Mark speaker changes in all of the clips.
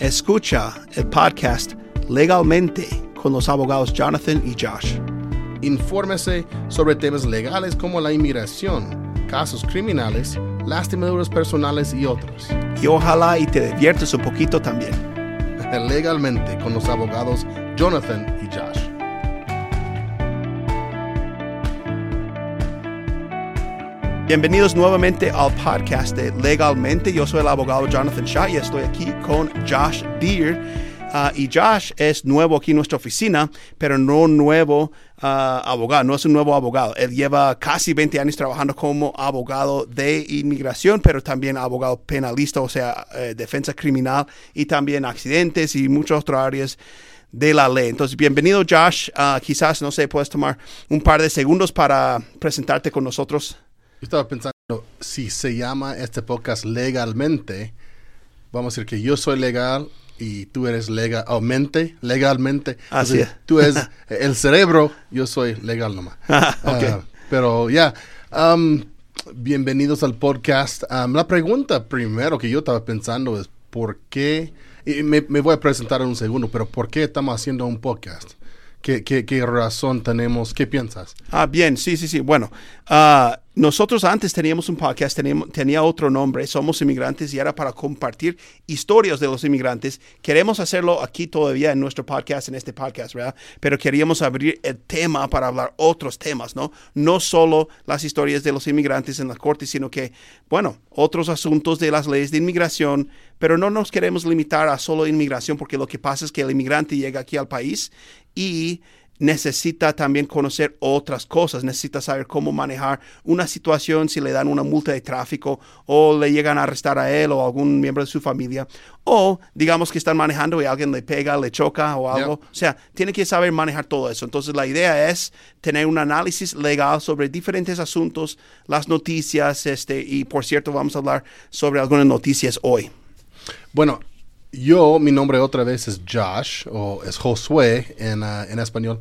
Speaker 1: Escucha el podcast Legalmente con los abogados Jonathan y Josh.
Speaker 2: Infórmese sobre temas legales como la inmigración, casos criminales, lastimaduras personales y otros.
Speaker 1: Y ojalá y te diviertas un poquito también.
Speaker 2: Legalmente con los abogados Jonathan y Josh.
Speaker 1: Bienvenidos nuevamente al podcast de Legalmente. Yo soy el abogado Jonathan Shaw y estoy aquí con Josh Deere. Ah, y Josh es nuevo aquí en nuestra oficina, pero no nuevo ah, abogado, no es un nuevo abogado. Él lleva casi 20 años trabajando como abogado de inmigración, pero también abogado penalista, o sea, eh, defensa criminal y también accidentes y muchas otras áreas de la ley. Entonces, bienvenido Josh. Ah, quizás, no sé, puedes tomar un par de segundos para presentarte con nosotros.
Speaker 2: Estaba pensando, si se llama este podcast legalmente, vamos a decir que yo soy legal y tú eres legal, o mente, legalmente.
Speaker 1: Así es.
Speaker 2: Tú eres el cerebro, yo soy legal nomás. Ah, pero ya, um, bienvenidos al podcast. Um, la pregunta primero que yo estaba pensando es, ¿por qué? Y me, me voy a presentar en un segundo, pero ¿por qué estamos haciendo un podcast? ¿Qué, qué, qué razón tenemos? ¿Qué piensas?
Speaker 1: Ah, bien, sí, sí, sí. Bueno, ah, nosotros antes teníamos un podcast, teníamos, tenía otro nombre, Somos Inmigrantes, y era para compartir historias de los inmigrantes. Queremos hacerlo aquí todavía en nuestro podcast, en este podcast, ¿verdad? Pero queríamos abrir el tema para hablar otros temas, ¿no? No solo las historias de los inmigrantes en la corte, sino que, bueno, otros asuntos de las leyes de inmigración, pero no nos queremos limitar a solo inmigración, porque lo que pasa es que el inmigrante llega aquí al país y necesita también conocer otras cosas, necesita saber cómo manejar una situación si le dan una multa de tráfico o le llegan a arrestar a él o a algún miembro de su familia o digamos que están manejando y alguien le pega, le choca o algo.
Speaker 2: Yeah.
Speaker 1: O sea, tiene que saber manejar todo eso. Entonces la idea es tener un análisis legal sobre diferentes asuntos, las noticias, este, y por cierto vamos a hablar sobre algunas noticias hoy.
Speaker 2: Bueno, yo, mi nombre otra vez es Josh, o es Josué en, ah, en español.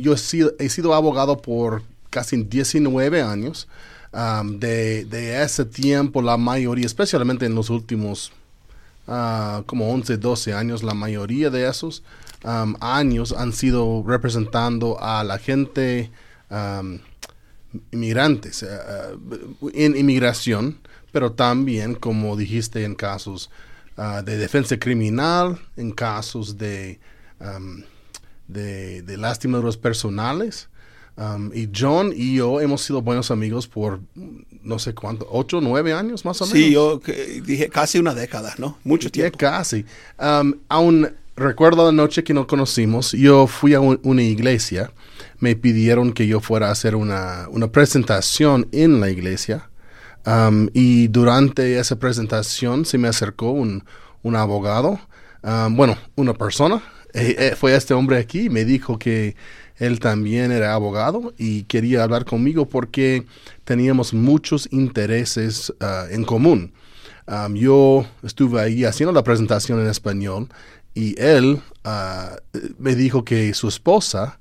Speaker 2: Yo he sido, abogado por casi 19 años. De, ese tiempo, la mayoría, especialmente en los últimos ah, como 11, 12 años, la mayoría de esos años han sido representando a la gente inmigrantes, eh, eh, en inmigración, pero también, como dijiste, en casos ah, de defensa criminal, en casos de, am, de, de lastimaduras personales. Um, y John y yo hemos sido buenos amigos por no sé cuánto, ocho, nueve años más o menos.
Speaker 1: Sí, yo que- dije casi una década, ¿no? Mucho tiempo.
Speaker 2: casi. Um, aún recuerdo la noche que nos conocimos, yo fui a un- una iglesia, me pidieron que yo fuera a hacer una, una presentación en la iglesia. Y durante esa presentación se me acercó un, un abogado, bueno, una persona, eh, eh, fue este hombre aquí, me dijo que él también era abogado y quería hablar conmigo porque teníamos muchos intereses ah, en común. Yo estuve ahí haciendo la presentación en español y él ah, me dijo que su esposa,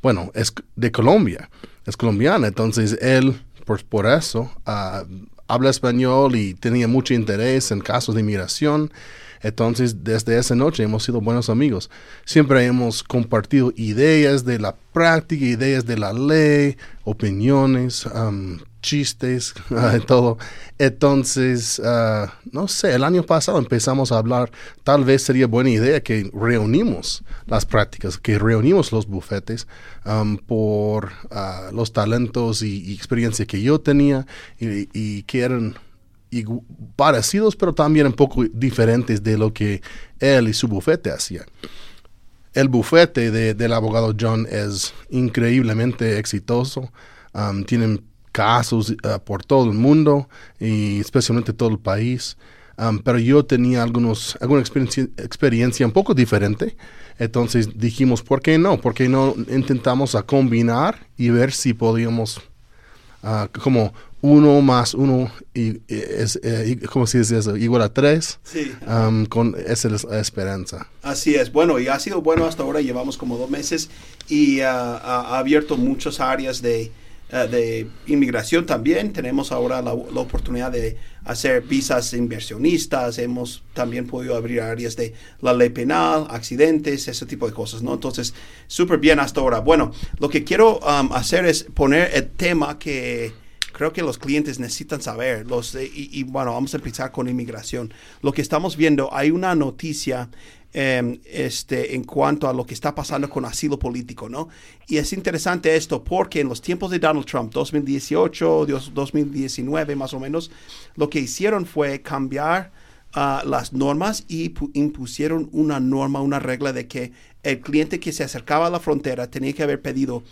Speaker 2: bueno, es de Colombia, es colombiana, entonces él, por, por eso, ah, habla español y tenía mucho interés en casos de inmigración. Entonces, desde esa noche hemos sido buenos amigos. Siempre hemos compartido ideas de la práctica, ideas de la ley, opiniones, um, chistes, todo. Entonces, ah, no sé, el año pasado empezamos a hablar, tal vez sería buena idea que reunimos las prácticas, que reunimos los bufetes um, por ah, los talentos y, experiencia que yo tenía y, que eran parecidos, pero también un poco diferentes de lo que él y su bufete hacían. El bufete de- del abogado John es increíblemente exitoso. Um, tienen casos uh, por todo el mundo y especialmente todo el país. Um, pero yo tenía algunos, alguna experiencia, experiencia un poco diferente. Entonces dijimos, ¿por qué no? ¿Por qué no intentamos a combinar y ver si podíamos ah, como uno más uno y, es, eh, ¿cómo se dice eso? Igual a tres.
Speaker 1: Sí.
Speaker 2: Um, con esa es la esperanza.
Speaker 1: Así es, bueno, y ha sido bueno hasta ahora, llevamos como dos meses y ha ha abierto muchas áreas de, eh, de inmigración también. Tenemos ahora la, la, oportunidad de hacer visas inversionistas. Hemos también podido abrir áreas de la ley penal, accidentes, ese tipo de cosas, ¿no? Entonces, súper bien hasta ahora. Bueno, lo que quiero um, hacer es poner el tema que creo que los clientes necesitan saber. Los, y, y, bueno, vamos a empezar con inmigración. Lo que estamos viendo, hay una noticia eh, este, en cuanto a lo que está pasando con asilo político, ¿no? Y es interesante esto porque en los tiempos de Donald Trump, 2018, 2019 más o menos, lo que hicieron fue cambiar uh, las normas y impusieron una norma, una regla de que el cliente que se acercaba a la frontera tenía que haber pedido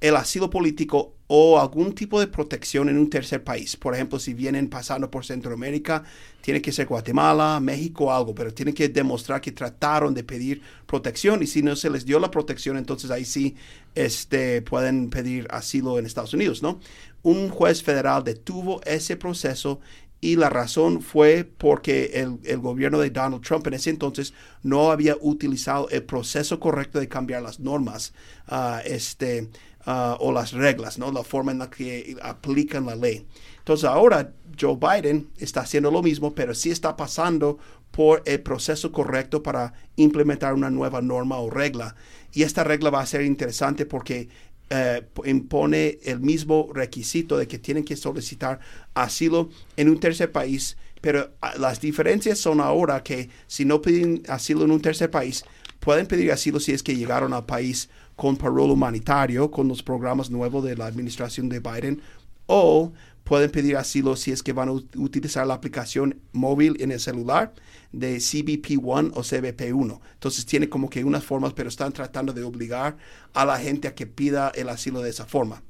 Speaker 1: el asilo político o algún tipo de protección en un tercer país. Por ejemplo, si vienen pasando por Centroamérica, tiene que ser Guatemala, México, algo, pero tienen que demostrar que trataron de pedir protección y si no se les dio la protección, entonces ahí sí este, pueden pedir asilo en Estados Unidos, ¿no? Un juez federal detuvo ese proceso y la razón fue porque el, gobierno de Donald Trump en ese entonces no había utilizado el proceso correcto de cambiar las normas uh, este, uh, o las reglas, ¿no? la forma en la que aplican la ley. Entonces ahora Joe Biden está haciendo lo mismo, pero sí está pasando por el proceso correcto para implementar una nueva norma o regla. Y esta regla va a ser interesante porque eh, impone el mismo requisito de que tienen que solicitar asilo en un tercer país, pero ah, las diferencias son ahora que si no piden asilo en un tercer país, pueden pedir asilo si es que llegaron al país con parole humanitario, con los programas nuevos de la administración de Biden, o pueden pedir asilo si es que van a utilizar la aplicación móvil en el celular de CBP1 o CBP1. Entonces tiene como que unas formas, pero están tratando de obligar a la gente a que pida el asilo de esa forma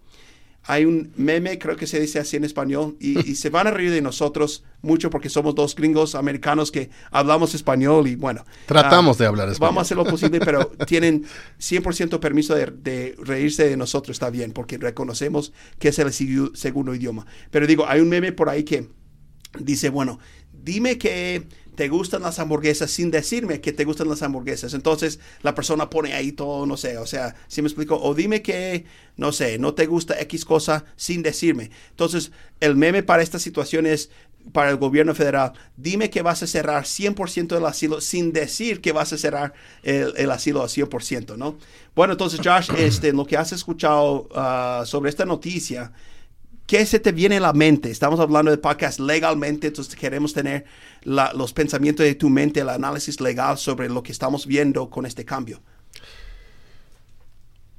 Speaker 1: hay un meme, creo que se dice así en español, y, se van a reír de nosotros mucho porque somos dos gringos americanos que hablamos español y bueno.
Speaker 2: Tratamos de hablar español.
Speaker 1: Vamos a hacer lo posible, pero tienen 100% permiso de, de, reírse de nosotros, está bien, porque reconocemos que es el segundo idioma. Pero digo, hay un meme por ahí que dice, bueno, dime que te gustan las hamburguesas sin decirme que te gustan las hamburguesas. Entonces la persona pone ahí todo, no sé, o sea, si me explico, o dime que, no sé, no te gusta X cosa sin decirme. Entonces el meme para esta situación es para el gobierno federal, dime que vas a cerrar 100% del asilo sin decir que vas a cerrar el, el asilo al 100%, ¿no? Bueno, entonces Josh, este, lo que has escuchado uh, sobre esta noticia, ¿Qué se te viene a la mente? Estamos hablando de podcast legalmente, entonces queremos tener los pensamientos de tu mente, el análisis legal sobre lo que estamos viendo con este cambio.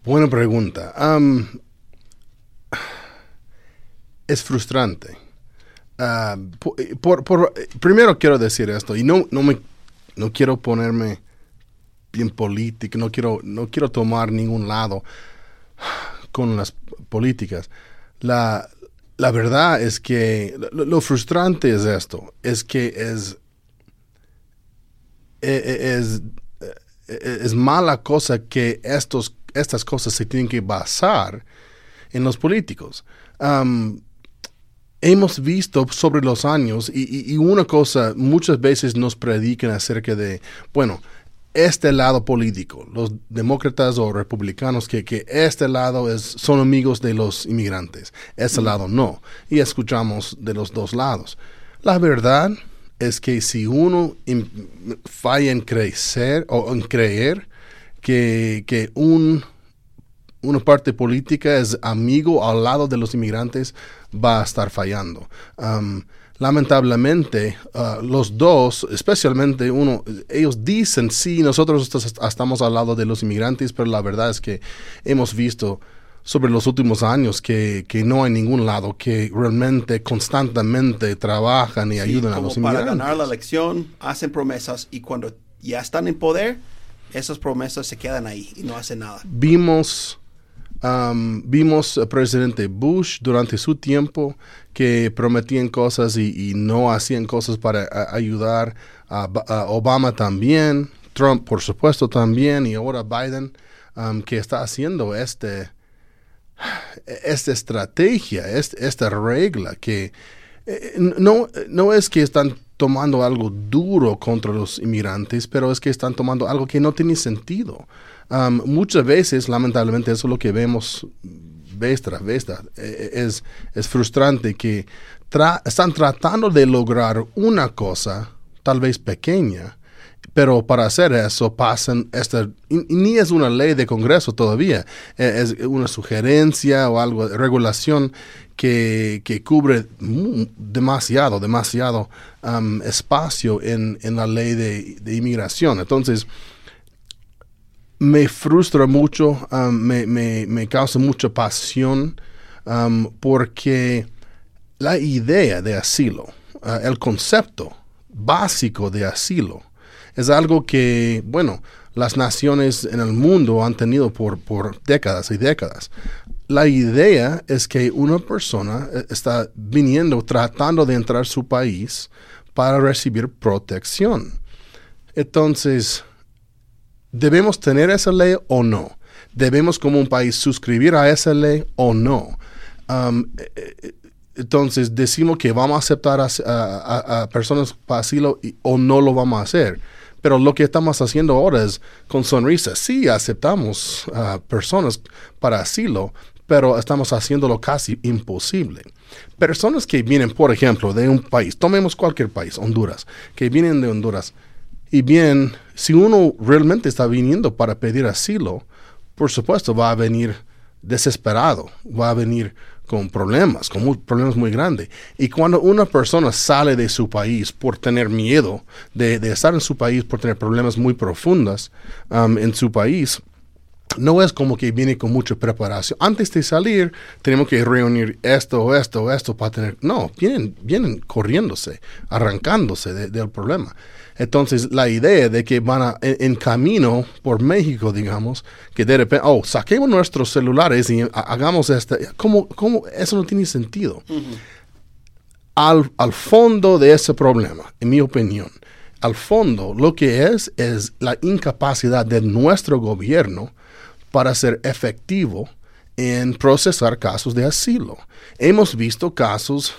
Speaker 2: Buena pregunta. Es frustrante. Uh, por, por, primero quiero decir esto, y no, no, me, no quiero ponerme bien político, no quiero, no quiero tomar ningún lado con las políticas. La, la verdad es que lo, frustrante es esto, es que es, e, e, e, es, mala cosa que estos, estas cosas se tienen que basar en los políticos. hemos visto sobre los años, y, y, una cosa, muchas veces nos predican acerca de, bueno, este lado político, los demócratas o republicanos, que, que este lado es, son amigos de los inmigrantes, ese lado no. Y escuchamos de los dos lados. La verdad es que si uno falla en crecer o en creer que, que un, una parte política es amigo al lado de los inmigrantes, va a estar fallando. Um, lamentablemente uh, los dos, especialmente uno, ellos dicen, sí, nosotros estamos al lado de los inmigrantes, pero la verdad es que hemos visto sobre los últimos años que, que no hay ningún lado que realmente constantemente trabajan y ayudan a los inmigrantes.
Speaker 1: Para ganar la elección, hacen promesas y cuando ya están en poder, esas promesas se quedan ahí y no hacen nada.
Speaker 2: Vimos Um, vimos al presidente Bush durante su tiempo que prometían cosas y, no hacían cosas para ayudar a, Obama también, Trump por supuesto también y ahora Biden que está haciendo este esta estrategia, esta regla que eh, no, no es que están tomando algo duro contra los inmigrantes, pero es que están tomando algo que no tiene sentido muchas veces, lamentablemente, eso es lo que vemos, vez tras vez. Eh, es, es frustrante que están tratando de lograr una cosa, tal vez pequeña, pero para hacer eso pasan esta, ni es una ley de Congreso todavía, e, es una sugerencia o algo regulación que, que cubre demasiado, demasiado um, espacio en, en, la ley de, de, inmigración. Entonces, me frustra mucho, me, me, me, causa mucha pasión porque la idea de asilo, uh, el concepto básico de asilo, es algo que, bueno, las naciones en el mundo han tenido por, por décadas y décadas. La idea es que una persona eh, está viniendo, tratando de entrar a su país para recibir protección. Entonces, ¿debemos tener esa ley o no? ¿Debemos como un país suscribir a esa ley o no? Um, eh, eh, entonces, decimos que vamos a aceptar a, personas para asilo o no lo vamos a hacer. Pero lo que estamos haciendo ahora es con sonrisa. Sí, aceptamos a personas para asilo, pero estamos haciéndolo casi imposible. Personas que vienen, por ejemplo, de un país, tomemos cualquier país, Honduras, que vienen de Honduras, y bien, si uno realmente está viniendo para pedir asilo, por supuesto va a venir desesperado, va a venir con problemas, con problemas muy grandes. Y cuando una persona sale de su país por tener miedo de, estar en su país, por tener problemas muy profundos um, en su país, no es como que viene con mucha preparación. Antes de salir, tenemos que reunir esto, esto, esto para tener... No, vienen, vienen corriéndose, arrancándose del problema. Entonces, la idea de que van a, en, camino por México, digamos, que de repente, oh, saquemos nuestros celulares y hagamos esto, ¿cómo, cómo? Eso no tiene sentido. al, al fondo de ese problema, en mi opinión, al fondo lo que es es la incapacidad de nuestro gobierno para ser efectivo en procesar casos de asilo. Hemos visto casos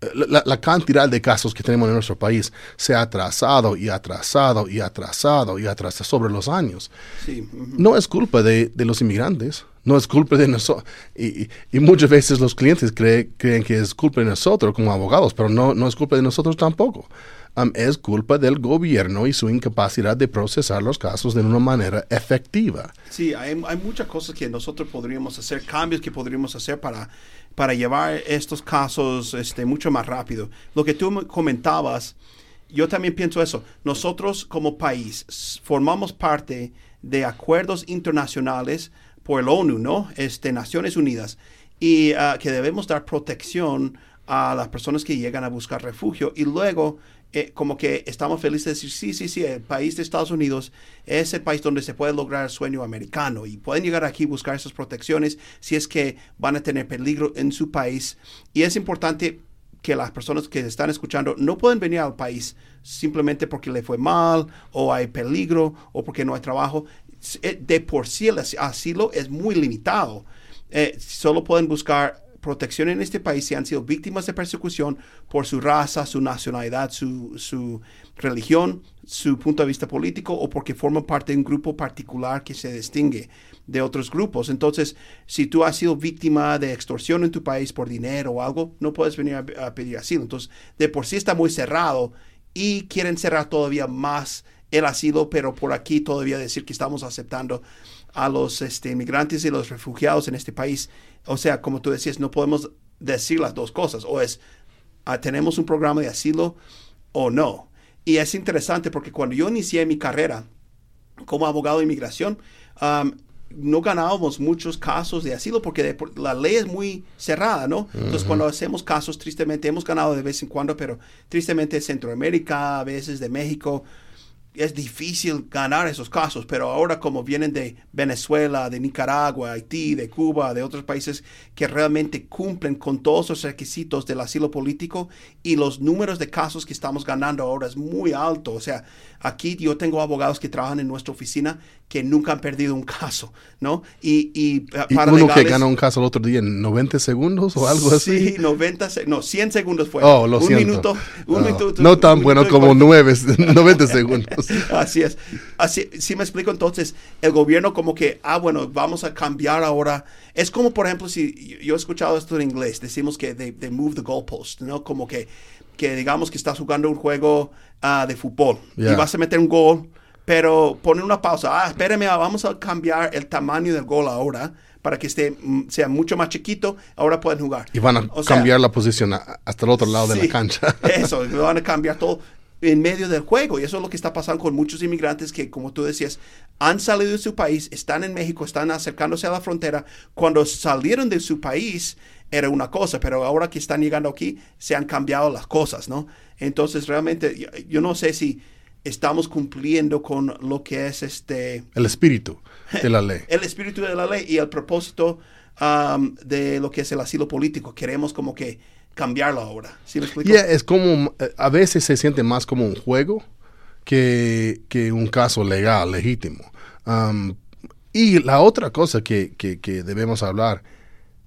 Speaker 2: la, cantidad de casos que tenemos en nuestro país se ha atrasado y atrasado y atrasado y atrasado sobre los años. No es culpa de, los inmigrantes, no es culpa de nosotros. Y, muchas veces los clientes creen que es culpa de nosotros como abogados, pero no, no es culpa de nosotros tampoco. es culpa del gobierno y su incapacidad de procesar los casos de una manera efectiva.
Speaker 1: Sí, hay, hay muchas cosas que nosotros podríamos hacer, cambios que podríamos hacer para para llevar estos casos este, mucho más rápido. Lo que tú comentabas, yo también pienso eso. Nosotros como país formamos parte de acuerdos internacionales por el ONU, ¿no? Este, Naciones Unidas, y ah, que debemos dar protección a las personas que llegan a buscar refugio y luego como que estamos felices de decir, sí, sí, sí, el país de Estados Unidos es el país donde se puede lograr el sueño americano y pueden llegar aquí buscar esas protecciones si es que van a tener peligro en su país. Y es importante que las personas que están escuchando no pueden venir al país simplemente porque le fue mal o hay peligro o porque no hay trabajo. Eh, de por sí el asilo es muy limitado. Eh, solo pueden buscar protección en este país si han sido víctimas de persecución por su raza, su nacionalidad, su, religión, su punto de vista político o porque forman parte de un grupo particular que se distingue de otros grupos. Entonces, si tú has sido víctima de extorsión en tu país por dinero o algo, no puedes venir a, pedir asilo. Entonces, de por sí está muy cerrado y quieren cerrar todavía más el asilo, pero por aquí todavía decir que estamos aceptando a los este, inmigrantes y los refugiados en este país. O sea, como tú decías, no podemos decir las dos cosas. O es, ah, tenemos un programa de asilo o no. Y es interesante porque cuando yo inicié mi carrera como abogado de inmigración, no ganábamos muchos casos de asilo porque la ley es muy cerrada, ¿no? Entonces, cuando hacemos casos, tristemente, hemos ganado de vez en cuando, pero tristemente Centroamérica, a veces de México, es difícil ganar esos casos, pero ahora como vienen de Venezuela, de Nicaragua, Haití, de Cuba, de otros países que realmente cumplen con todos los requisitos del asilo político y los números de casos que estamos ganando ahora es muy alto. O sea, aquí yo tengo abogados que trabajan en nuestra oficina que nunca han perdido un caso, ¿no?
Speaker 2: Y, y, para uno que gana un caso el otro día en 90 segundos o algo así.
Speaker 1: Sí, 90, no, 100 segundos fue.
Speaker 2: Oh, lo
Speaker 1: un
Speaker 2: Minuto, un minuto. No tan bueno como 9, 90 segundos.
Speaker 1: Así es. Así, sí me explico entonces, el gobierno como que, ah, bueno, vamos a cambiar ahora. Es como, por ejemplo, si yo he escuchado esto en inglés, decimos que they, they move the goalpost, ¿no? Como que, que digamos que estás jugando un juego ah, de fútbol y vas a meter un gol, pero ponen una pausa. Ah, espérame, vamos a cambiar el tamaño del gol ahora para que esté, mm, sea mucho más chiquito. Ahora pueden jugar.
Speaker 2: Y van a
Speaker 1: O sea,
Speaker 2: cambiar la posición hasta el otro lado de
Speaker 1: Sí,
Speaker 2: la cancha.
Speaker 1: Eso, van a cambiar todo en medio del juego. Y eso es lo que está pasando con muchos inmigrantes que, como tú decías, han salido de su país, están en México, están acercándose a la frontera. Cuando salieron de su país era una cosa, pero ahora que están llegando aquí se han cambiado las cosas, ¿no? Entonces, realmente, yo, yo no sé si estamos cumpliendo con lo que es este
Speaker 2: El espíritu de la ley.
Speaker 1: el espíritu de la ley y el propósito um, de lo que es el asilo político. Queremos como que cambiarlo ahora. ¿Sí me explico?
Speaker 2: Yeah, es como, eh, a veces se siente más como un juego que, que un caso legal, legítimo. Um, y la otra cosa que, que- que debemos hablar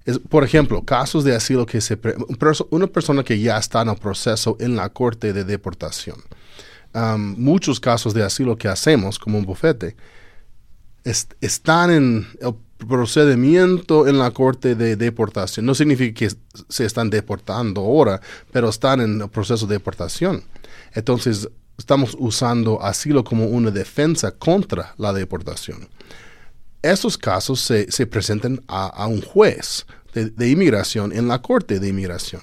Speaker 2: es, por ejemplo, casos de asilo que se... pre- una persona que ya está en el proceso en la corte de deportación. Um, muchos casos de asilo que hacemos como un bufete est- están en el procedimiento en la corte de deportación. No significa que se están deportando ahora, pero están en el proceso de deportación. Entonces, estamos usando asilo como una defensa contra la deportación. Estos casos se, se presentan a, un juez de, inmigración en la corte de inmigración.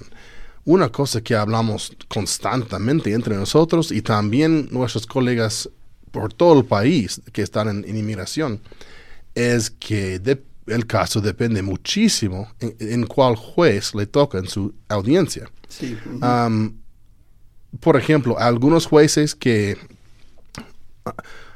Speaker 2: Una cosa que hablamos constantemente entre nosotros y también nuestros colegas por todo el país que están en inmigración es que de- el caso depende muchísimo en, en cuál juez le toca en su audiencia.
Speaker 1: Sí.
Speaker 2: por ejemplo, algunos jueces que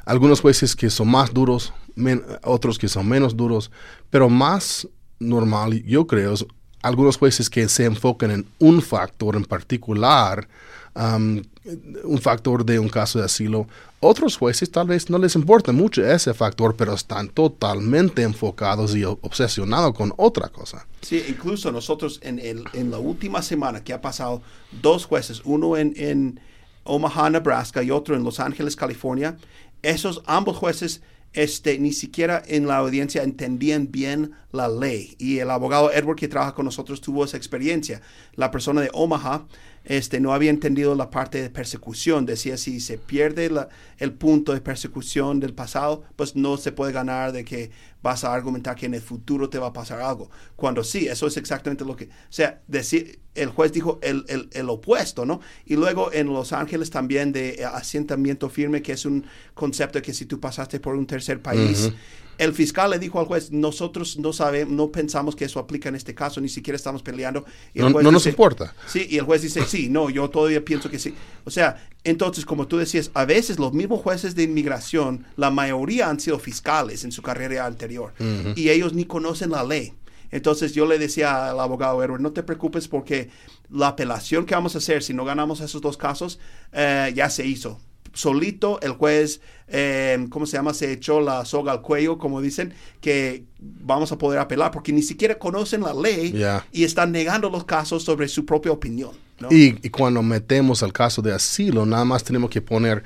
Speaker 2: algunos jueces que son más duros, men- otros que son menos duros, pero más normal, yo creo, es algunos jueces que se enfocan en un factor en particular, un factor de un caso de asilo. Otros jueces tal vez no les importa mucho ese factor, pero están totalmente enfocados y obsesionados con otra cosa.
Speaker 1: Sí, incluso nosotros en, el, en la última semana que ha pasado, dos jueces, uno en, en Omaha, Nebraska y otro en Los Ángeles, California, esos ambos jueces este, ni siquiera en la audiencia entendían bien la ley. Y el abogado Edward que trabaja con nosotros tuvo esa experiencia. La persona de Omaha este, no había entendido la parte de persecución. Decía, si se pierde el punto de persecución del pasado, pues no se puede ganar de que vas a argumentar que en el futuro te va a pasar algo. Cuando sí, eso es exactamente lo que... O sea, decir, el juez dijo el, el- el opuesto, ¿no? Y luego en Los Ángeles también de eh, asentamiento firme, que es un concepto que si tú pasaste por un tercer país, el fiscal le dijo al juez, nosotros no sabemos, no pensamos que eso aplica en este caso, ni siquiera estamos peleando. Y el
Speaker 2: No,
Speaker 1: juez
Speaker 2: no nos importa.
Speaker 1: Sí, y el juez dice, sí, no, yo todavía pienso que sí. O sea, entonces, como tú decías, a veces los mismos jueces de inmigración, la mayoría han sido fiscales en su carrera anterior y ellos ni conocen la ley. Entonces yo le decía al abogado Edward, no te preocupes porque la apelación que vamos a hacer, si no ganamos esos dos casos, eh, ya se hizo. Solito el juez, eh, ¿cómo se llama? Se echó la soga al cuello, como dicen, que vamos a poder apelar porque ni siquiera conocen la ley y están negando los casos sobre su propia opinión. ¿no?
Speaker 2: Y, y cuando metemos el caso de asilo, nada más tenemos que poner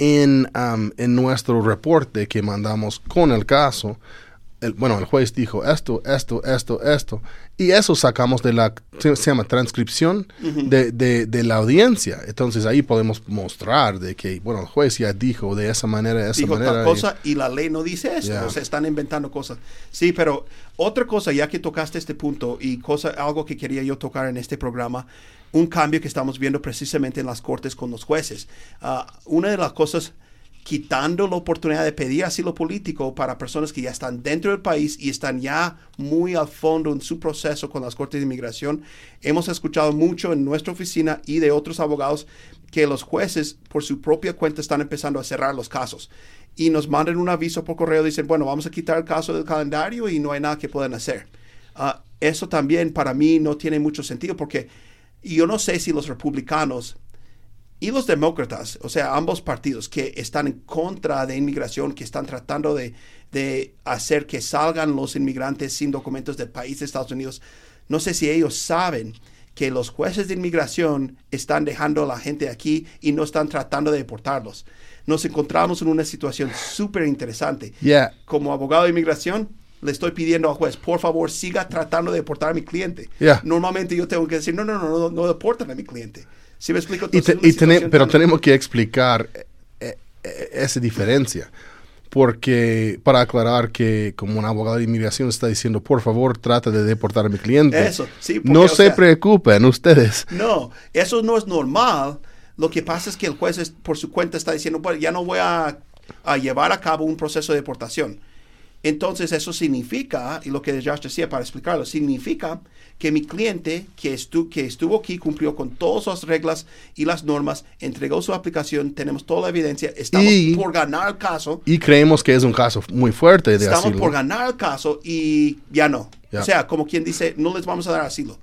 Speaker 2: en, en nuestro reporte que mandamos con el caso, el- bueno, el juez dijo esto, esto, esto, esto, y eso sacamos de la, se, se llama transcripción de, de- de la audiencia. Entonces ahí podemos mostrar de que, bueno, el juez ya dijo de esa manera, de esa
Speaker 1: dijo
Speaker 2: manera.
Speaker 1: tal cosa y la ley no dice eso.
Speaker 2: Ya.
Speaker 1: O sea, están inventando cosas. Sí, pero otra cosa, ya que tocaste este punto y cosa, algo que quería yo tocar en este programa, un cambio que estamos viendo precisamente en las cortes con los jueces. Ah, una de las cosas quitando la oportunidad de pedir asilo político para personas que ya están dentro del país y están ya muy al fondo en su proceso con las cortes de inmigración. Hemos escuchado mucho en nuestra oficina y de otros abogados que los jueces por su propia cuenta están empezando a cerrar los casos y nos mandan un aviso por correo, dicen, bueno, vamos a quitar el caso del calendario y no hay nada que puedan hacer. Ah, eso también para mí no tiene mucho sentido porque yo no sé si los republicanos y los demócratas, o sea, ambos partidos que están en contra de inmigración, que están tratando de, de hacer que salgan los inmigrantes sin documentos del país de Estados Unidos, no sé si ellos saben que los jueces de inmigración están dejando a la gente aquí y no están tratando de deportarlos. Nos encontramos en una situación súper interesante.
Speaker 2: Yeah.
Speaker 1: Como abogado de inmigración, le estoy pidiendo al juez, por favor, siga tratando de deportar a mi cliente.
Speaker 2: Yeah.
Speaker 1: Normalmente yo tengo que decir, no, no, no, no, no deportan a mi cliente. ¿Sí me explico?
Speaker 2: Y te-
Speaker 1: Entonces,
Speaker 2: y pero tenemos que explicar eh, eh, esa diferencia. Porque para aclarar que como un abogado de inmigración está diciendo, por favor, trata de deportar a mi cliente.
Speaker 1: Eso, sí, porque,
Speaker 2: no se
Speaker 1: sea-
Speaker 2: preocupen ustedes.
Speaker 1: No, eso no es normal. Lo que pasa es que el juez es- por su cuenta está diciendo, bueno, ya no voy a, a llevar a cabo un proceso de deportación. Entonces eso significa, y lo que Josh decía para explicarlo, significa que mi cliente que, estu- que estuvo aquí cumplió con todas las reglas y las normas, entregó su aplicación, tenemos toda la evidencia, estamos
Speaker 2: Y-
Speaker 1: por ganar el caso,
Speaker 2: Y creemos que es un caso muy fuerte de
Speaker 1: estamos
Speaker 2: asilo.
Speaker 1: por ganar el caso y ya no.
Speaker 2: Ya.
Speaker 1: O sea, como quien dice, no les vamos a dar asilo.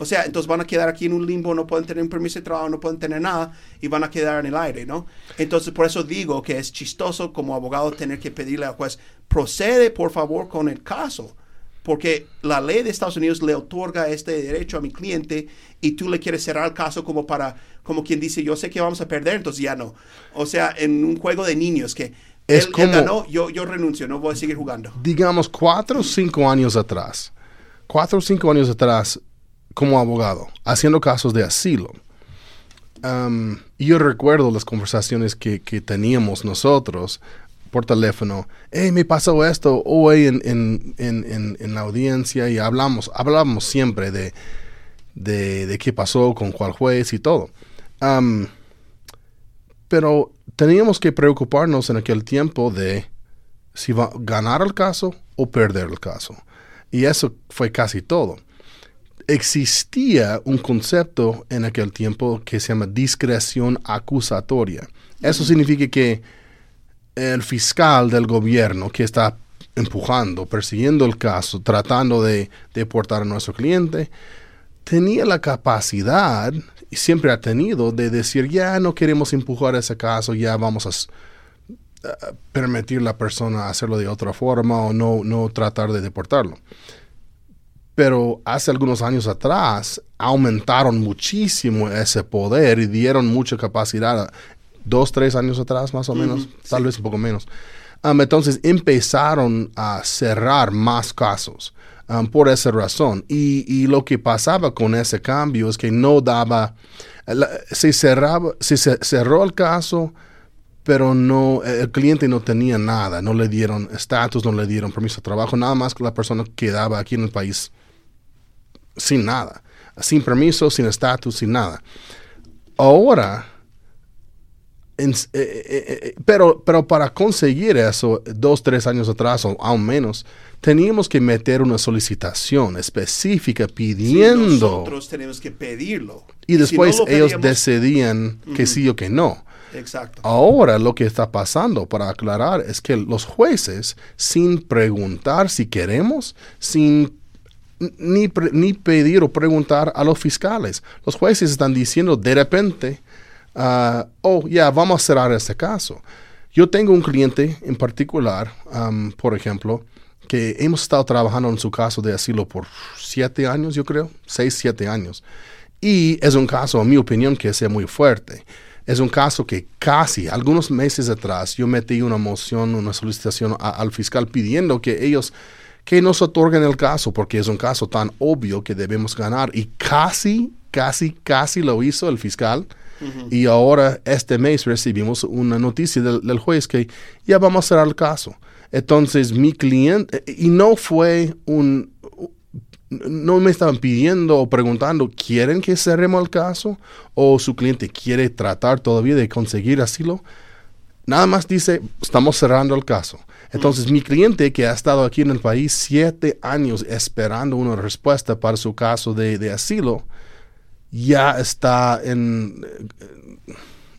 Speaker 1: O sea, entonces van a quedar aquí en un limbo, no pueden tener un permiso de trabajo, no pueden tener nada y van a quedar en el aire, ¿no? Entonces, por eso digo que es chistoso como abogado tener que pedirle al juez, procede por favor con el caso, porque la ley de Estados Unidos le otorga este derecho a mi cliente y tú le quieres cerrar el caso como para, como quien dice, yo sé que vamos a perder, entonces ya no. O sea, en un juego de niños que
Speaker 2: Es
Speaker 1: él, él
Speaker 2: como-
Speaker 1: ganó, yo, yo renuncio, no voy a seguir jugando.
Speaker 2: digamos, cuatro o cinco años atrás, cuatro o cinco años atrás, como abogado, haciendo casos de asilo, um, yo recuerdo las conversaciones que, que teníamos nosotros por teléfono. Hey, me pasó esto hoy en, en, en, en la audiencia y hablamos, hablamos siempre de, de, de qué pasó con cuál juez y todo. Um, pero teníamos que preocuparnos en aquel tiempo de si va a ganar el caso o perder el caso. Y eso fue casi todo. Existía un concepto en aquel tiempo que se llama discreción acusatoria. Eso significa que el fiscal del gobierno que está empujando, persiguiendo el caso, tratando de deportar a nuestro cliente, tenía la capacidad, y siempre ha tenido, de decir, ya no queremos empujar ese caso, ya vamos a a permitir a la persona hacerlo de otra forma o no, no tratar de deportarlo. Pero hace algunos años atrás aumentaron muchísimo ese poder y dieron mucha capacidad. Dos, tres años atrás más o menos, tal vez un poco menos. Um, entonces empezaron a cerrar más casos um, por esa razón. Y, y lo que pasaba con ese cambio es que no daba, la- se cerraba, se ce- cerró el caso, pero no, el cliente no tenía nada, no le dieron estatus, no le dieron permiso de trabajo, nada más que la persona quedaba aquí en el país sin nada, sin permiso, sin estatus, sin nada. Ahora, en- eh, eh, eh, pero, pero para conseguir eso, dos, tres años atrás o aún menos, teníamos que meter una solicitación específica
Speaker 1: Sí,
Speaker 2: pidiendo
Speaker 1: nosotros tenemos que pedirlo.
Speaker 2: y después
Speaker 1: no
Speaker 2: ellos
Speaker 1: pedíamos-
Speaker 2: decidían que sí o que no.
Speaker 1: Exacto.
Speaker 2: Ahora lo que está pasando, para aclarar, es que los jueces, sin preguntar si queremos, sin ni, ni pedir o preguntar a los fiscales, los jueces están diciendo de repente, ah, oh, ya, vamos a cerrar este caso. Yo tengo un cliente en particular, am, por ejemplo, que hemos estado trabajando en su caso de asilo por siete años, yo creo, seis, siete años. Y es un caso, en mi opinión, que es muy fuerte. Es un caso que casi, algunos meses atrás, yo metí una moción, una solicitación a- al fiscal pidiendo que ellos, que nos otorguen el caso, porque es un caso tan obvio que debemos ganar. Y casi, casi, casi lo hizo el fiscal. Y ahora, este mes, recibimos una noticia del, del juez que ya vamos a cerrar el caso. Entonces, mi cliente, y no fue un, no me estaban pidiendo o preguntando, ¿quieren que cerremos el caso? ¿O su cliente quiere tratar todavía de conseguir asilo? Nada más dice, estamos cerrando el caso. Entonces, mi cliente que ha estado aquí en el país siete años esperando una respuesta para su caso de, de asilo, ya está en,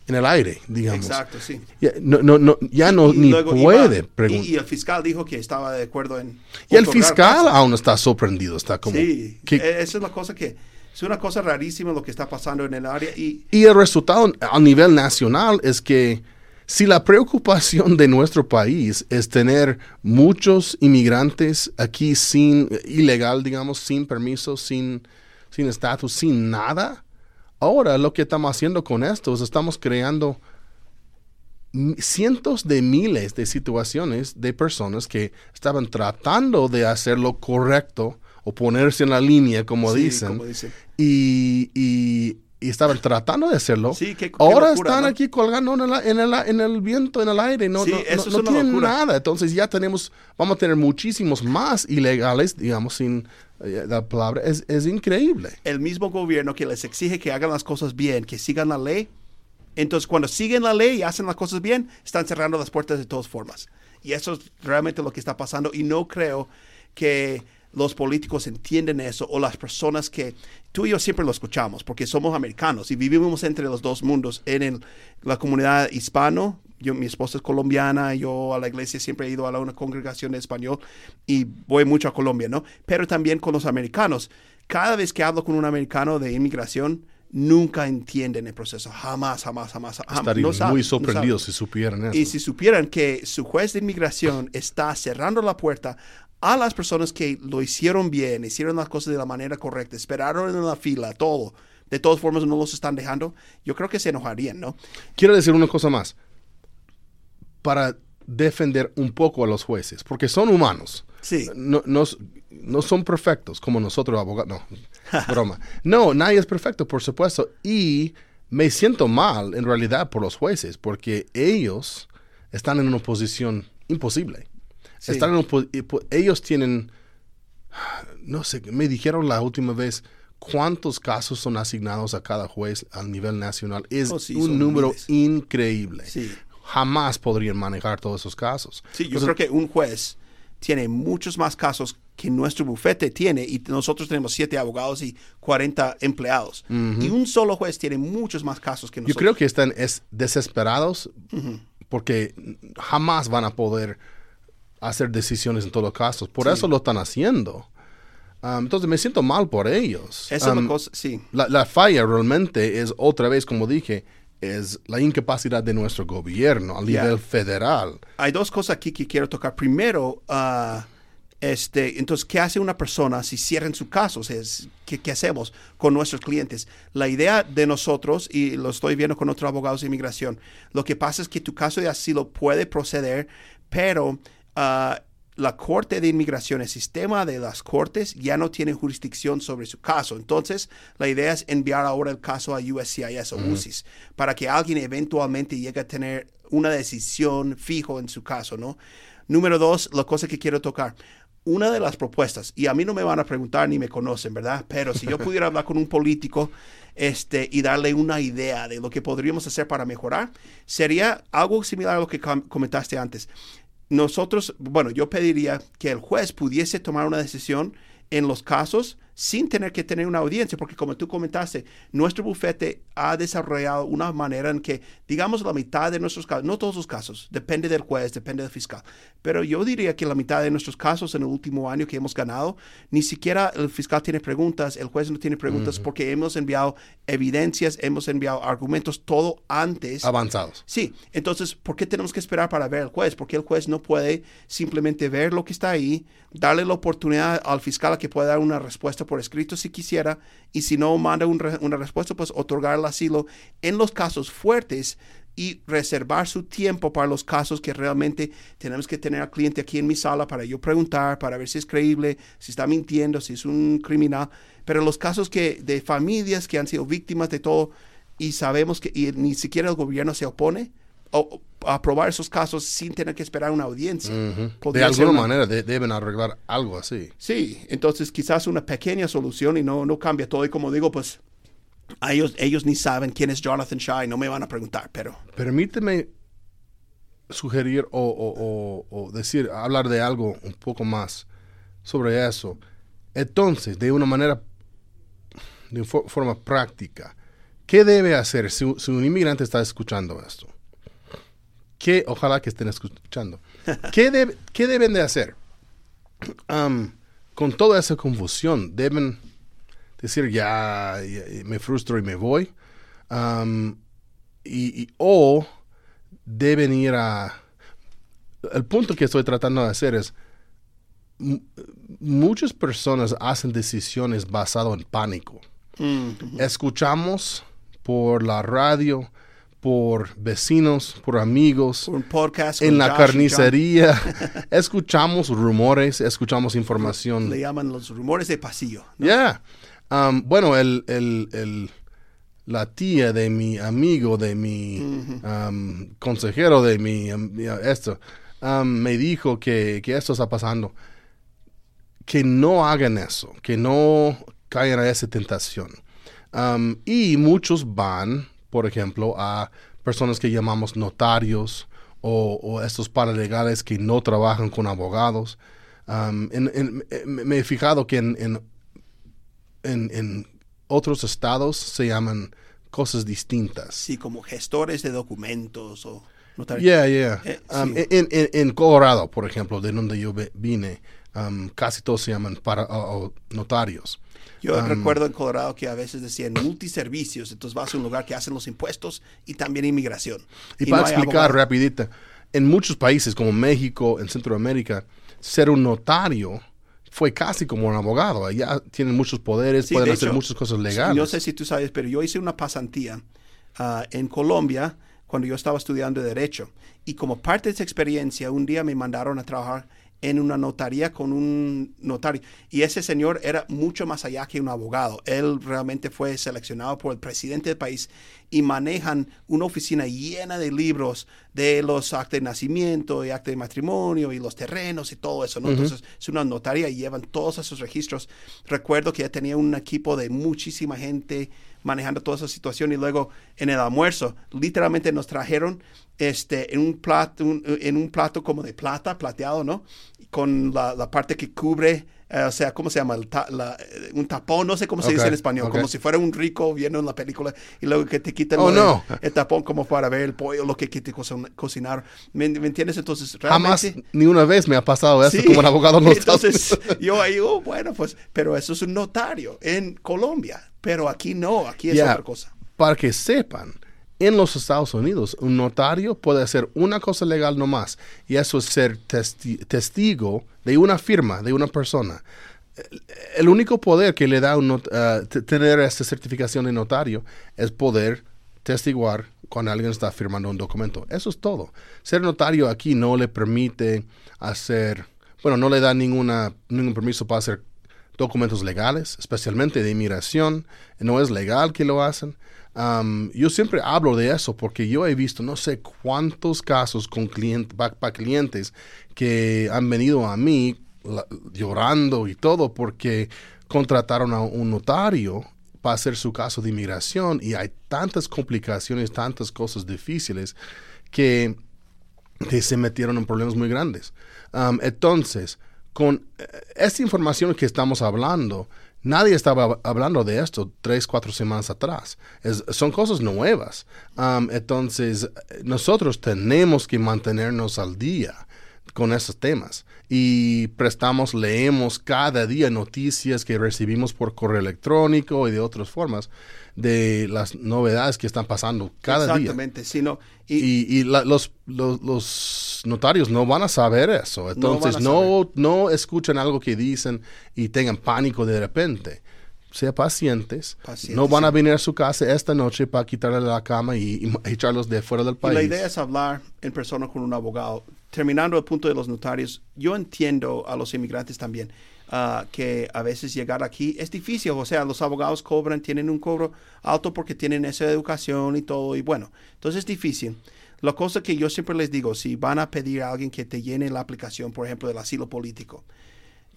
Speaker 2: en el aire, digamos.
Speaker 1: Exacto, sí.
Speaker 2: Ya no, no, no, ya no
Speaker 1: Y
Speaker 2: ni puede preguntar.
Speaker 1: Y, y el fiscal dijo que estaba de acuerdo en.
Speaker 2: Y el fiscal aún está sorprendido, está como...
Speaker 1: Sí,
Speaker 2: ¿qué-
Speaker 1: e- esa es la cosa que. Es una cosa rarísima lo que está pasando en el área. Y
Speaker 2: Y el resultado a nivel nacional es que si la preocupación de nuestro país es tener muchos inmigrantes aquí sin ilegal, digamos, sin permiso, sin sin estatus, sin nada. Ahora lo que estamos haciendo con esto es estamos creando cientos de miles de situaciones de personas que estaban tratando de hacer lo correcto o ponerse en la línea, como
Speaker 1: Sí,
Speaker 2: dicen,
Speaker 1: como dicen.
Speaker 2: y, y- y estaban tratando de hacerlo.
Speaker 1: Sí, qué- qué
Speaker 2: Ahora
Speaker 1: locura,
Speaker 2: están
Speaker 1: ¿no?
Speaker 2: aquí colgando en el, en, el, en el viento, en el aire. No,
Speaker 1: Sí,
Speaker 2: no,
Speaker 1: eso
Speaker 2: no- no tienen
Speaker 1: locura.
Speaker 2: nada. Entonces ya tenemos, vamos a tener muchísimos más ilegales, digamos, sin eh, la palabra. Es, es increíble.
Speaker 1: el mismo gobierno que les exige que hagan las cosas bien, que sigan la ley. Entonces, cuando siguen la ley y hacen las cosas bien, están cerrando las puertas de todas formas. Y eso es realmente lo que está pasando. Y no creo que los políticos entienden eso o las personas que tú y yo siempre lo escuchamos porque somos americanos y vivimos entre los dos mundos en el- la comunidad hispano. Yo, mi esposa es colombiana, yo a la iglesia siempre he ido a la, una congregación de español y voy mucho a Colombia, ¿no? Pero también con los americanos. Cada vez que hablo con un americano de inmigración, nunca entienden el proceso. Jamás, jamás, jamás. jam-
Speaker 2: Estarían
Speaker 1: no saben,
Speaker 2: muy sorprendidos si supieran eso.
Speaker 1: Y si supieran que su juez de inmigración está cerrando la puerta a las personas que lo hicieron bien, hicieron las cosas de la manera correcta, esperaron en la fila, todo, de todas formas no los están dejando, yo creo que se enojarían, ¿no?
Speaker 2: Quiero decir una cosa más. Para defender un poco a los jueces, porque son humanos.
Speaker 1: Sí.
Speaker 2: No, no, no son perfectos como nosotros abogados. No, broma. No, nadie es perfecto, por supuesto. Y me siento mal, en realidad, por los jueces, porque ellos están en una posición imposible.
Speaker 1: Sí.
Speaker 2: Están en ellos tienen, no sé, me dijeron la última vez cuántos casos son asignados a cada juez a nivel nacional. Es
Speaker 1: Oh, sí,
Speaker 2: un número
Speaker 1: miles.
Speaker 2: increíble.
Speaker 1: Sí.
Speaker 2: Jamás podrían manejar todos esos casos.
Speaker 1: Sí, yo
Speaker 2: Entonces,
Speaker 1: creo que un juez tiene muchos más casos que nuestro bufete tiene y nosotros tenemos siete abogados y 40 empleados. Y un solo juez tiene muchos más casos que
Speaker 2: Yo
Speaker 1: nosotros.
Speaker 2: creo que están es, desesperados porque jamás van a poder hacer decisiones en todos los casos. Por eso lo están haciendo. Um, entonces me siento mal por ellos.
Speaker 1: Esa es
Speaker 2: Um,
Speaker 1: la cosa, sí.
Speaker 2: la, la falla realmente es, otra vez, como dije, es la incapacidad de nuestro gobierno a
Speaker 1: Ya.
Speaker 2: nivel federal.
Speaker 1: hay dos cosas aquí que quiero tocar. Primero, ah, este, entonces, ¿qué hace una persona si cierran su caso? O sea, es, ¿qué, qué hacemos con nuestros clientes? La idea de nosotros, y lo estoy viendo con otros abogados de inmigración, lo que pasa es que tu caso de asilo puede proceder, pero ah, la Corte de Inmigración, el sistema de las cortes, ya no tiene jurisdicción sobre su caso. Entonces, la idea es enviar ahora el caso a USCIS o UCIS para que alguien eventualmente llegue a tener una decisión fijo en su caso, ¿no? Número dos, la cosa que quiero tocar. Una de las propuestas, y a mí no me van a preguntar ni me conocen, ¿verdad? Pero si yo pudiera hablar con un político este, y darle una idea de lo que podríamos hacer para mejorar, sería algo similar a lo que com- comentaste antes nosotros, bueno, yo pediría que el juez pudiese tomar una decisión en los casos sin tener que tener una audiencia, porque como tú comentaste, nuestro bufete ha desarrollado una manera en que, digamos, la mitad de nuestros casos, no todos los casos, depende del juez, depende del fiscal, pero yo diría que la mitad de nuestros casos en el último año que hemos ganado, ni siquiera el fiscal tiene preguntas, el juez no tiene preguntas, porque hemos enviado evidencias, hemos enviado argumentos, todo antes.
Speaker 2: Avanzados.
Speaker 1: Sí, entonces, ¿por qué tenemos que esperar para ver al juez? Porque el juez no puede simplemente ver lo que está ahí, darle la oportunidad al fiscal a que pueda dar una respuesta por escrito si quisiera, y si no manda una respuesta, pues otorgar el asilo en los casos fuertes y reservar su tiempo para los casos que realmente tenemos que tener al cliente aquí en mi sala para yo preguntar, para ver si es creíble, si está mintiendo, si es un criminal. Pero los casos que de familias que han sido víctimas de todo y sabemos que ni siquiera el gobierno se opone o, aprobar esos casos sin tener que esperar una audiencia.
Speaker 2: De alguna
Speaker 1: una-
Speaker 2: manera de- deben arreglar algo así.
Speaker 1: Sí, entonces quizás una pequeña solución y no, no cambia todo. Y como digo, pues a ellos, ellos ni saben quién es Jonathan Shaw y no me van a preguntar, pero
Speaker 2: Permíteme sugerir o, o- o- o decir, hablar de algo un poco más sobre eso. Entonces, de una manera, de fo- forma práctica, ¿qué debe hacer si un inmigrante está escuchando esto? ¿Qué, ojalá que estén escuchando. ¿Qué, qué deben de hacer? Con toda esa confusión, deben decir, ya, ya, me frustro y me voy. Y, y- o deben ir a... El punto que estoy tratando de hacer es muchas personas hacen decisiones basadas en pánico.
Speaker 1: Mm,
Speaker 2: Escuchamos por la radio, por vecinos, por amigos,
Speaker 1: un podcast
Speaker 2: en la
Speaker 1: Josh
Speaker 2: carnicería. escuchamos rumores, escuchamos información.
Speaker 1: Le llaman los rumores de pasillo. ¿no?
Speaker 2: Ya. Um, bueno, el, el- el- la tía de mi amigo, de mi um, consejero, de mi, um, esto, um, me dijo que, que esto está pasando. Que no hagan eso, que no caigan a esa tentación. Um, y muchos van, por ejemplo, a personas que llamamos notarios o, o estos paralegales que no trabajan con abogados. Um, en- en- me- me he fijado que en, en, en- en otros estados se llaman cosas distintas.
Speaker 1: Sí, como gestores de documentos o notarios.
Speaker 2: Yeah, yeah.
Speaker 1: Eh,
Speaker 2: Um,
Speaker 1: sí.
Speaker 2: en, en- en Colorado, por ejemplo, de donde yo vine, um, casi todos se llaman para, o- o notarios.
Speaker 1: Yo
Speaker 2: Um,
Speaker 1: recuerdo en Colorado que a veces decían multiservicios, entonces vas a un lugar que hacen los impuestos y también inmigración.
Speaker 2: Y, para explicar rapidita, en muchos países como México, en Centroamérica, ser un notario fue casi como un abogado. Allá tienen muchos poderes,
Speaker 1: Sí,
Speaker 2: pueden
Speaker 1: de
Speaker 2: hacer
Speaker 1: hecho,
Speaker 2: muchas cosas legales.
Speaker 1: No sé si tú sabes, pero yo hice una pasantía ah, en Colombia cuando yo estaba estudiando Derecho. Y como parte de esa experiencia, un día me mandaron a trabajar en una notaría con un notario. Y ese señor era mucho más allá que un abogado. Él realmente fue seleccionado por el presidente del país y manejan una oficina llena de libros de los actos de nacimiento y actos de matrimonio y los terrenos y todo eso, ¿no? Entonces es una notaría y llevan todos esos registros. Recuerdo que ya tenía un equipo de muchísima gente manejando toda esa situación y luego en el almuerzo literalmente nos trajeron este en un plato un- en un plato como de plata plateado no con la, la parte que cubre eh, o sea cómo se llama El ta- la- eh, un tapón no sé cómo se dice en español como si fuera un rico viendo en la película y luego que te quitan
Speaker 2: Oh,
Speaker 1: de-
Speaker 2: no.
Speaker 1: el tapón como para ver el pollo lo que, te co- cocinaron ¿Me, me entiendes? entonces
Speaker 2: Jamás
Speaker 1: realmente
Speaker 2: ni una vez me ha pasado eso
Speaker 1: Sí.
Speaker 2: como un abogado en los Estados
Speaker 1: Entonces, yo ahí, oh, bueno, pues, pero eso es un notario en Colombia, pero aquí no, aquí es otra cosa.
Speaker 2: Para que sepan, en los Estados Unidos, un notario puede hacer una cosa legal nomás, y eso es ser testi- testigo de una firma, de una persona. El, único poder que le da ah, tener esta certificación de notario es poder testiguar cuando alguien está firmando un documento. Eso es todo. Ser notario aquí no le permite hacer, bueno, no le da ninguna, ningún permiso para hacer documentos legales, especialmente de inmigración. No es legal que lo hacen. Yo siempre hablo de eso porque yo he visto no sé cuántos casos con clientes, clientes que han venido a mí llorando y todo porque contrataron a un notario para hacer su caso de inmigración y hay tantas complicaciones, tantas cosas difíciles que se metieron en problemas muy grandes. Entonces, con eh, esta información que estamos hablando, nadie estaba hab- hablando de esto tres, cuatro semanas atrás. Son cosas nuevas. Um, entonces, nosotros tenemos que mantenernos al día con esos temas. Y prestamos, leemos cada día noticias que recibimos por correo electrónico y de otras formas de las novedades que están pasando cada día.
Speaker 1: Exactamente, sí, no. Y,
Speaker 2: Y, y la- los, los, los notarios no van a saber eso. Entonces, no, no, escuchen algo que dicen y tengan pánico de repente. Sean pacientes.
Speaker 1: Pacientes,
Speaker 2: no van a venir a su casa esta noche para quitarle la cama y, y echarlos de fuera del
Speaker 1: y
Speaker 2: país.
Speaker 1: la idea es hablar en persona con un abogado. Terminando el punto de los notarios, yo entiendo a los inmigrantes también ah, que a veces llegar aquí es difícil. O sea, los abogados cobran, tienen un cobro alto porque tienen esa educación y todo. Y bueno, entonces es difícil. La cosa que yo siempre les digo, si van a pedir a alguien que te llene la aplicación, por ejemplo, del asilo político,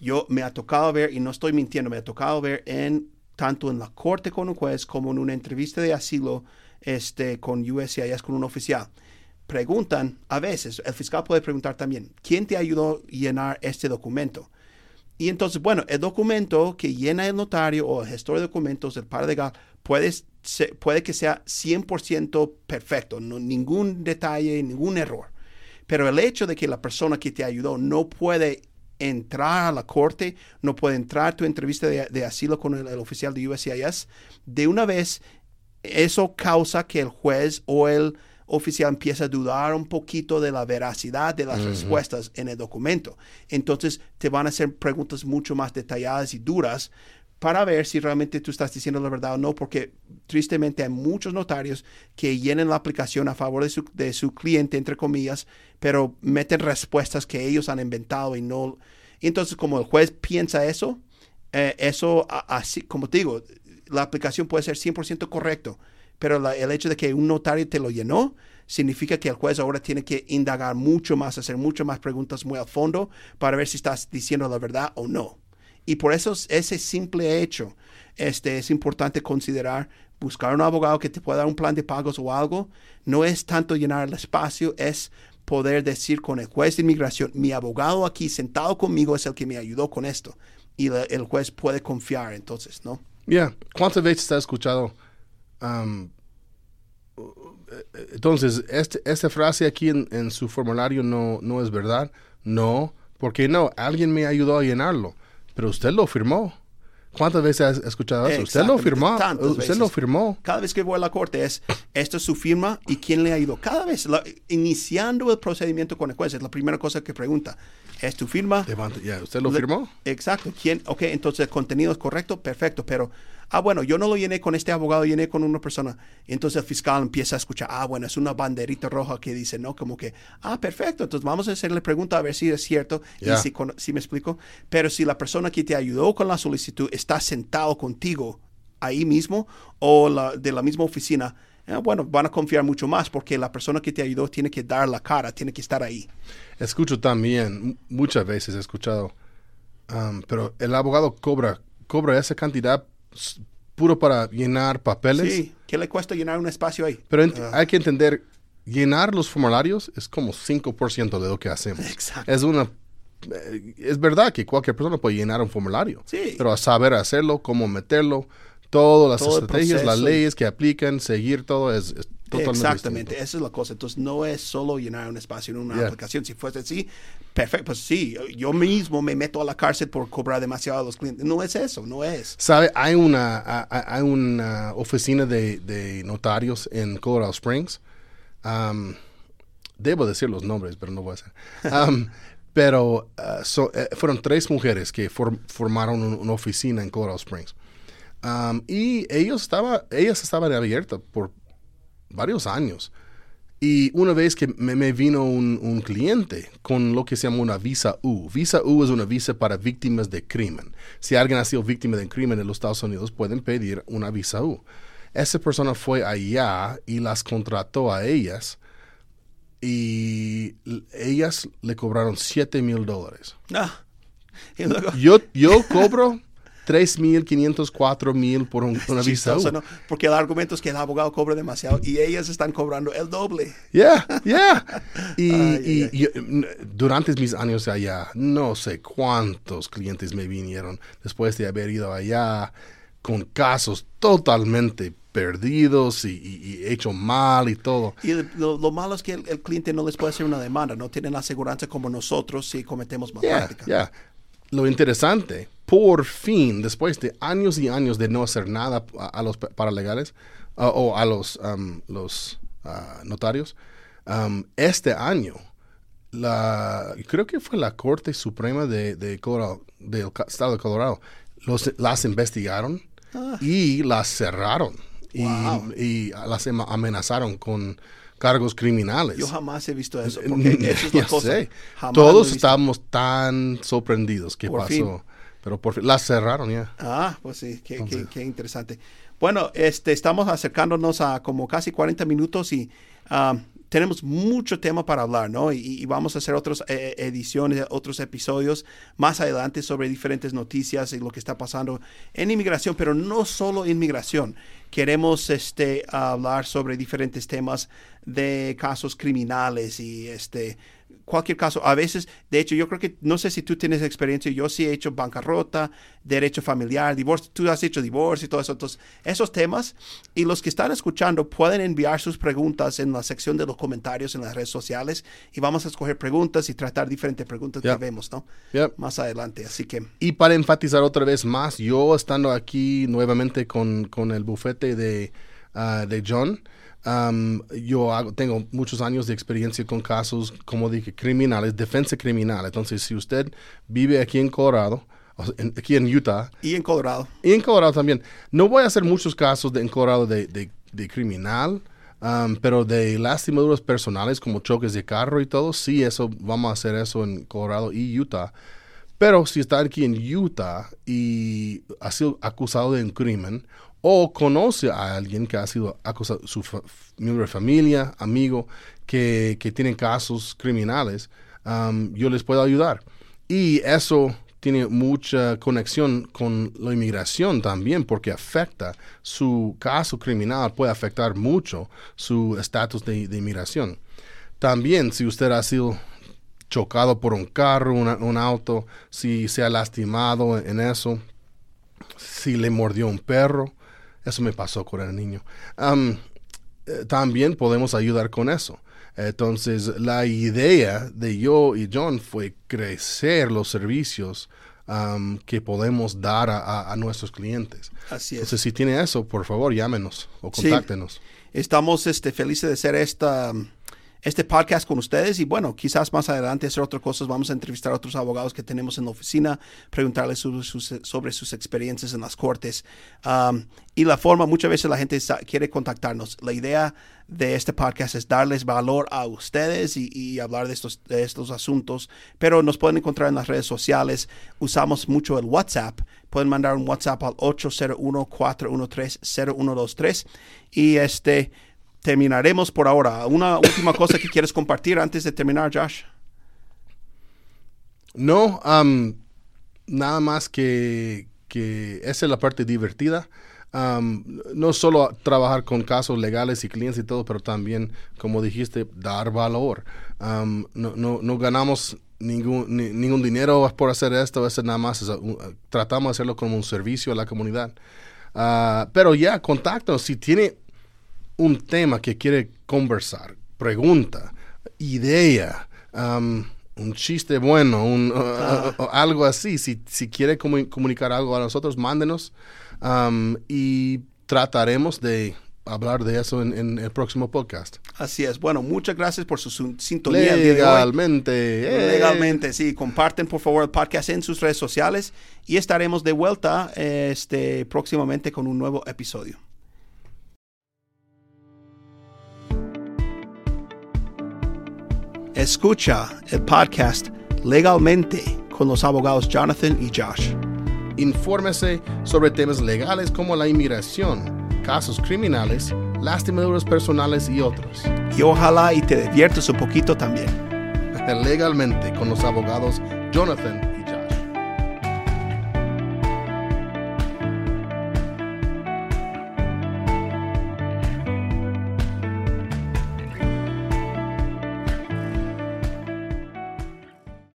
Speaker 1: yo me ha tocado ver, y no estoy mintiendo, me ha tocado ver en tanto en la corte con un juez como en una entrevista de asilo este, con USCIS, con un oficial. Preguntan a veces, el fiscal puede preguntar también, ¿quién te ayudó a llenar este documento? Y entonces, bueno, el documento que llena el notario o el gestor de documentos, el paralegal, puede, se- puede que sea 100% perfecto, no, ningún detalle, ningún error. Pero el hecho de que la persona que te ayudó no puede entrar a la corte, no puede entrar a tu entrevista de, de asilo con el, el oficial de USCIS, de una vez eso causa que el juez o el oficial empieza a dudar un poquito de la veracidad de las respuestas en el documento. Entonces te van a hacer preguntas mucho más detalladas y duras para ver si realmente tú estás diciendo la verdad o no, porque tristemente hay muchos notarios que llenan la aplicación a favor de su, de su cliente, entre comillas, pero meten respuestas que ellos han inventado y no... Entonces, como el juez piensa eso, eh, eso, así, como te digo, la aplicación puede ser 100% correcto, pero el hecho de que un notario te lo llenó significa que el juez ahora tiene que indagar mucho más, hacer mucho más preguntas muy al fondo para ver si estás diciendo la verdad o no. Y por eso ese simple hecho este, es importante considerar buscar un abogado que te pueda dar un plan de pagos o algo. No es tanto llenar el espacio, es poder decir con el juez de inmigración, mi abogado aquí sentado conmigo es el que me ayudó con esto. Y el juez puede confiar entonces, ¿no?
Speaker 2: Ya, ¿cuántas veces has escuchado? Um, entonces, este, esta frase aquí en, en, su formulario no, no es verdad. No, porque no, alguien me ayudó a llenarlo, pero usted lo firmó. ¿Cuántas veces has escuchado eso? Usted lo firmó. Usted lo firmó.
Speaker 1: Cada vez que voy a la corte es, esto es su firma y quién le ha ido. Cada vez, iniciando el procedimiento con el juez, es la primera cosa que pregunta. ¿Es tu firma?
Speaker 2: ya, ¿Usted lo firmó?
Speaker 1: Exacto. ¿Quién? Ok, entonces el contenido es correcto, perfecto, pero ah, bueno, yo no lo llené con este abogado, llené con una persona. entonces el fiscal empieza a escuchar, ah, bueno, es una banderita roja que dice, ¿no? Como que, ah, perfecto, entonces vamos a hacerle pregunta a ver si es cierto y si, si me explico. Pero si la persona que te ayudó con la solicitud está sentado contigo ahí mismo o la, de la misma oficina, eh, bueno, van a confiar mucho más porque la persona que te ayudó tiene que dar la cara, tiene que estar ahí.
Speaker 2: Escucho también, muchas veces he escuchado, um, pero el abogado cobra, cobra esa cantidad puro para llenar papeles.
Speaker 1: Sí, ¿qué le cuesta llenar un espacio ahí?
Speaker 2: Pero ah. hay que entender, llenar los formularios es como 5% de lo que hacemos.
Speaker 1: Exacto.
Speaker 2: Es una eh, es verdad que cualquier persona puede llenar un formulario,
Speaker 1: sí.
Speaker 2: pero a saber hacerlo, cómo meterlo, todas las estrategias, las leyes que aplican, seguir todo es, totalmente
Speaker 1: Exactamente, esa es la cosa. Entonces no es solo llenar un espacio en una aplicación. Si fuese así, perfecto, pues sí, yo mismo me meto a la cárcel por cobrar demasiado a los clientes. No es eso, no es.
Speaker 2: ¿Sabe? Hay una, hay una oficina de, notarios en Colorado Springs. Um, debo decir los nombres, pero no voy a hacer. Um, pero uh, eh, fueron tres mujeres que formaron una oficina en Colorado Springs. Um, y ellos estaba, ellas estaban abiertas por varios años. Y una vez que me, vino un, cliente con lo que se llama una visa U. Visa U es una visa para víctimas de crimen. Si alguien ha sido víctima de crimen en los Estados Unidos, pueden pedir una visa U. Esa persona fue allá y las contrató a ellas y ellas le cobraron 7 mil dólares.
Speaker 1: Ah,
Speaker 2: yo, yo cobro 3.500, 4.000 por un, una visa
Speaker 1: ¿no? Porque el argumento es que el abogado cobra demasiado y ellas están cobrando el doble.
Speaker 2: Yeah, yeah. y, durante mis años allá, no sé cuántos clientes me vinieron después de haber ido allá con casos totalmente perdidos y, hecho mal y todo.
Speaker 1: Y lo, malo es que el, cliente no les puede hacer una demanda, no tienen la aseguranza como nosotros si cometemos mal
Speaker 2: práctica. Lo interesante por fin, después de años y años de no hacer nada a, los paralegales o a los, um, los uh, notarios, um, este año, la, creo que fue la Corte Suprema de, de del Estado de Colorado, los, las investigaron ah. y las cerraron y, las amenazaron con cargos criminales.
Speaker 1: Yo jamás he visto eso. Porque eso es
Speaker 2: Todos estábamos tan sorprendidos. ¿Qué pasó? Pero por fin, las cerraron ya.
Speaker 1: Ah, pues sí, qué, qué, interesante. Bueno, este, estamos acercándonos a como casi 40 minutos y ah, tenemos mucho tema para hablar, ¿no? Y, vamos a hacer otras eh, ediciones, otros episodios más adelante sobre diferentes noticias y lo que está pasando en inmigración, pero no solo inmigración. Queremos este, hablar sobre diferentes temas de casos criminales y este, cualquier caso. A veces, de hecho, yo creo que, no sé si tú tienes experiencia, yo sí he hecho bancarrota, derecho familiar, divorcio, tú has hecho divorcio y todo eso. Entonces, esos temas. Y los que están escuchando pueden enviar sus preguntas en la sección de los comentarios en las redes sociales y vamos a escoger preguntas y tratar diferentes preguntas que vemos, ¿no? Más adelante. Así que.
Speaker 2: Y para enfatizar otra vez más, yo estando aquí nuevamente con, con el bufete de ah, de John. Um, yo hago, tengo muchos años de experiencia con casos, como dije, criminales, defensa criminal. Entonces, si usted vive aquí en Colorado, aquí en Utah.
Speaker 1: Y en Colorado.
Speaker 2: Y en Colorado también. No voy a hacer muchos casos de, en Colorado de, de, criminal, um, pero de lastimaduras personales como choques de carro y todo, sí, eso, vamos a hacer eso en Colorado y Utah. Pero si está aquí en Utah y ha sido acusado de un crimen o conoce a alguien que ha sido acusado, su miembro de familia, amigo, que, que tienen casos criminales, yo les puedo ayudar. Y eso tiene mucha conexión con la inmigración también, porque afecta su caso criminal, puede afectar mucho su estatus de, inmigración. También, si usted ha sido chocado por un carro, un auto, si se ha lastimado en eso, si le mordió un perro, eso me pasó con el niño. Eh, también podemos ayudar con eso. Entonces, la idea de yo y John fue crecer los servicios que podemos dar a, nuestros clientes.
Speaker 1: Así es.
Speaker 2: Entonces, si tiene eso, por favor, llámenos o contáctenos.
Speaker 1: Estamos este, felices de hacer esta este podcast con ustedes y bueno, quizás más adelante hacer otras cosas. Vamos a entrevistar a otros abogados que tenemos en la oficina, preguntarles sobre sus, experiencias en las cortes. Um, y la forma, muchas veces la gente quiere contactarnos. La idea de este podcast es darles valor a ustedes y, hablar de estos, de estos asuntos, pero nos pueden encontrar en las redes sociales. Usamos mucho el WhatsApp. Pueden mandar un WhatsApp al 801-413-0123 y este terminaremos por ahora. Una última cosa que quieres compartir antes de terminar, Josh.
Speaker 2: No, um, nada más que, que esa es la parte divertida. Um, no solo trabajar con casos legales y clientes y todo, pero también, como dijiste, dar valor. Um, no, no, no, ganamos ningún, ningún dinero por hacer esto, veces nada más uh, tratamos de hacerlo como un servicio a la comunidad. Uh, pero ya, contáctanos si tiene un tema que quiere conversar, pregunta, idea, um, un chiste bueno, un, uh, uh, uh, algo así. Si, si quiere comunicar algo a nosotros, mándenos um, y trataremos de hablar de eso en, el próximo podcast.
Speaker 1: Así es. Bueno, muchas gracias por su sintonía.
Speaker 2: Legalmente.
Speaker 1: Legalmente, sí. Comparten por favor el podcast en sus redes sociales y estaremos de vuelta este, próximamente con un nuevo episodio. Escucha el podcast Legalmente con los abogados Jonathan y Josh.
Speaker 2: Infórmese sobre temas legales como la inmigración, casos criminales, lastimaduras personales y otros.
Speaker 1: Y ojalá y te diviertas un poquito también.
Speaker 2: Legalmente con los abogados Jonathan